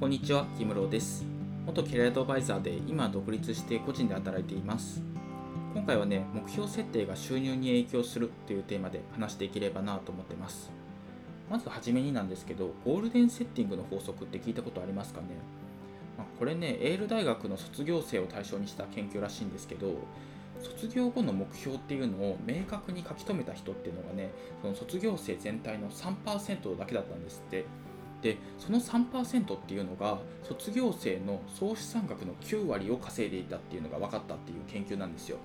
こんにちは、木室です。元キャリアアドバイザーで今独立して個人で働いています。今回はね、目標設定が収入に影響するというテーマで話していければなと思ってます。まずはじめになんですけど、ゴールデンセッティングの法則って聞いたことありますかね、まあ、これね、エール大学の卒業生を対象にした研究らしいんですけど、卒業後の目標っていうのを明確に書き留めた人っていうのがね、その卒業生全体の3%だけだったんですって。でその3%っていうのが卒業生の総資産額の9割を稼いでいたっていうのが分かったっていう研究なんですよ。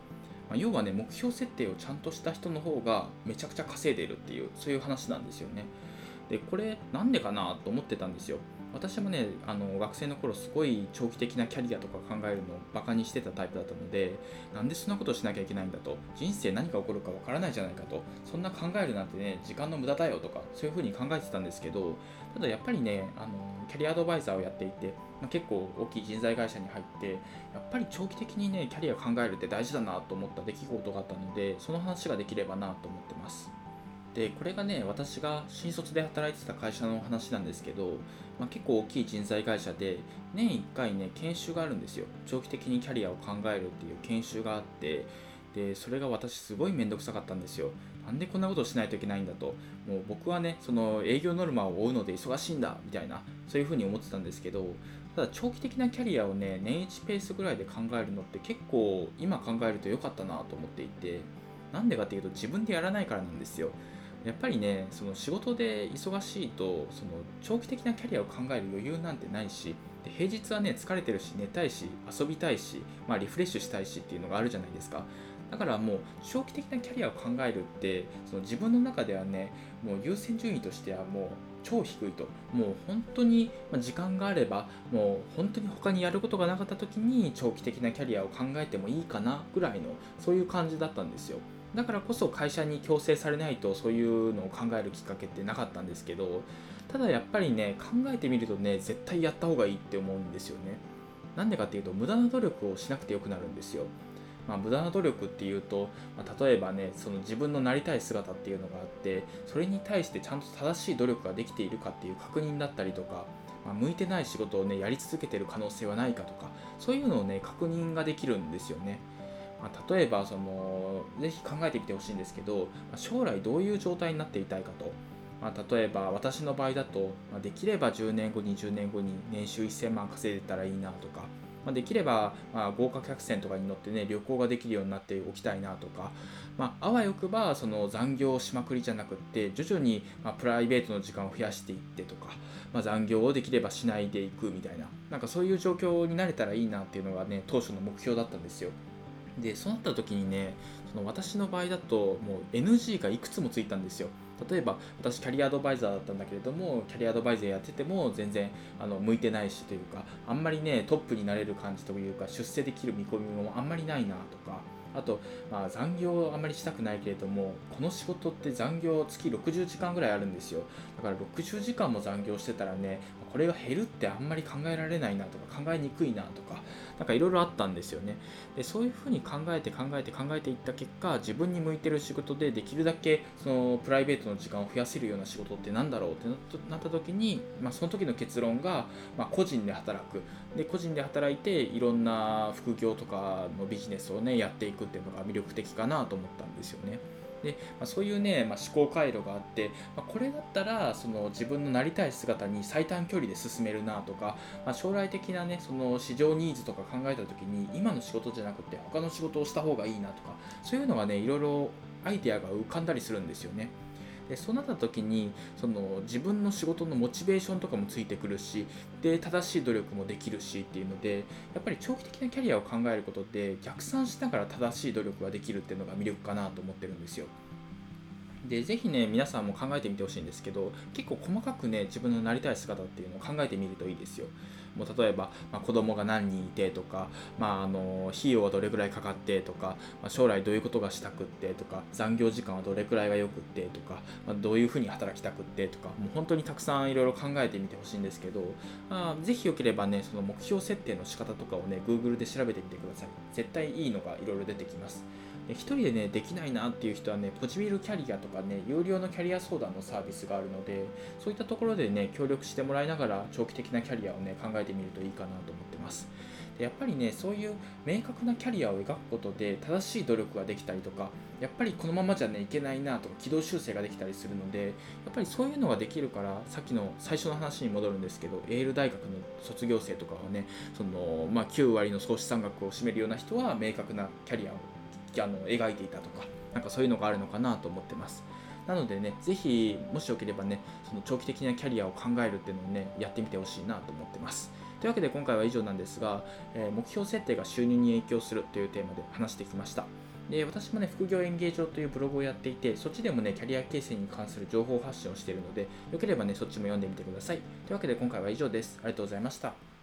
まあ、要はね目標設定をちゃんとした人の方がめちゃくちゃ稼いでるっていうそういう話なんですよね。でこれなんでかなと思ってたんですよ。私もねあの学生の頃すごい長期的なキャリアとか考えるのをバカにしてたタイプだったのでなんでそんなことしなきゃいけないんだと人生何が起こるかわからないじゃないかとそんな考えるなんてね時間の無駄だよとかそういうふうに考えてたんですけどただやっぱりねあのキャリアアドバイザーをやっていて、まあ、結構大きい人材会社に入ってやっぱり長期的にねキャリア考えるって大事だなと思った出来事があったのでその話ができればなと思ってます。でこれがね私が新卒で働いてた会社の話なんですけど、まあ、結構大きい人材会社で年1回ね研修があるんですよ。長期的にキャリアを考えるっていう研修があってでそれが私すごい面倒くさかったんですよ。なんでこんなことをしないといけないんだと。もう僕はねその営業ノルマを追うので忙しいんだみたいなそういうふうに思ってたんですけどただ長期的なキャリアをね年1ペースぐらいで考えるのって結構今考えると良かったなと思っていてなんでかっていうと自分でやらないからなんですよ。やっぱりねその仕事で忙しいとその長期的なキャリアを考える余裕なんてないしで平日はね疲れてるし寝たいし遊びたいし、まあ、リフレッシュしたいしっていうのがあるじゃないですか。だからもう長期的なキャリアを考えるってその自分の中ではねもう優先順位としてはもう超低いと。もう本当に時間があればもう本当に他にやることがなかった時に長期的なキャリアを考えてもいいかなぐらいのそういう感じだったんですよ。だからこそ会社に強制されないとそういうのを考えるきっかけってなかったんですけどただやっぱりね考えてみるとね絶対やった方がいいって思うんですよねなんでかっていうと無駄な努力をしなくてよくなるんですよまあ、無駄な努力っていうと、まあ、例えばねその自分のなりたい姿っていうのがあってそれに対してちゃんと正しい努力ができているかっていう確認だったりとか、まあ、向いてない仕事をねやり続けてる可能性はないかとかそういうのをね確認ができるんですよね。まあ、例えばそのぜひ考えてみてほしいんですけど、ま将来どういう状態になっていたいかと、まあ、例えば私の場合だと、まできれば10年後20年後に年収1000万稼いでたらいいなとか、ま、できれば、まあ、豪華客船とかに乗ってね旅行ができるようになっておきたいなとか、まあ、あわよくばその残業しまくりじゃなくって徐々に、まプライベートの時間を増やしていってとか、ま残業をできればしないでいくみたいななんかそういう状況になれたらいいなっていうのがね当初の目標だったんですよ。でそうなった時にねその私の場合だともう NG がいくつもついたんですよ。例えば私キャリアアドバイザーだったんだけれどもキャリアアドバイザーやってても全然あの向いてないしというかあんまりねトップになれる感じというか出世できる見込みもあんまりないなとかあと、まあ、残業あんまりしたくないけれどもこの仕事って残業月60時間ぐらいあるんですよ。だから60時間も残業してたらねこれが減るってあんまり考えられないなとか考えにくいなとかなんかいろいろあったんですよねでそういうふうに考えて考えて考えていった結果自分に向いてる仕事でできるだけそのプライベートの時間を増やせるような仕事って何だろうってなった時に、まあ、その時の結論が、まあ、個人で働くで個人で働いていろんな副業とかのビジネスをねやっていくっていうのが魅力的かなと思ったんですよね。で、まあ、そういうね、まあ、思考回路があって、まあ、これだったらその自分のなりたい姿に最短距離で進めるなとか、ま将来的なねその市場ニーズとか考えた時に今の仕事じゃなくて他の仕事をした方がいいなとかそういうのがねいろいろアイデアが浮かんだりするんですよね。でそうなった時にその自分の仕事のモチベーションとかもついてくるしで正しい努力もできるしっていうのでやっぱり長期的なキャリアを考えることで逆算しながら正しい努力ができるっていうのが魅力かなと思ってるんですよ。でぜひね皆さんも考えてみてほしいんですけど結構細かくね自分のなりたい姿っていうのを考えてみるといいですよ。もう例えば、まあ、子供が何人いてとか、まあ、あの費用はどれくらいかかってとか、まあ、将来どういうことがしたくってとか残業時間はどれくらいがよくってとか、まあ、どういうふうに働きたくってとかもう本当にたくさんいろいろ考えてみてほしいんですけど、あ、ぜひよければねその目標設定の仕方とかをね Google で調べてみてください。絶対いいのがいろいろ出てきます。一人でねできないなっていう人はねポチビルキャリアとかね有料のキャリア相談のサービスがあるのでそういったところでね協力してもらいながら長期的なキャリアをね考えてみるといいかなと思ってます。でやっぱりねそういう明確なキャリアを描くことで正しい努力ができたりとかやっぱりこのままじゃねいけないなとか軌道修正ができたりするのでやっぱりそういうのができるからさっきの最初の話に戻るんですけどエール大学の卒業生とかはねその、まあ、9割の総資産額を占めるような人は明確なキャリアをあの描いていたとかなんかそういうのがあるのかなと思ってます。なのでねぜひもしよければねその長期的なキャリアを考えるっていうのをねやってみてほしいなと思ってます。というわけで今回は以上なんですが、えー、目標設定が収入に影響するというテーマで話してきました。で私もね副業演芸場というブログをやっていてそっちでもねキャリア形成に関する情報発信をしているのでよければねそっちも読んでみてください。というわけで今回は以上です。ありがとうございました。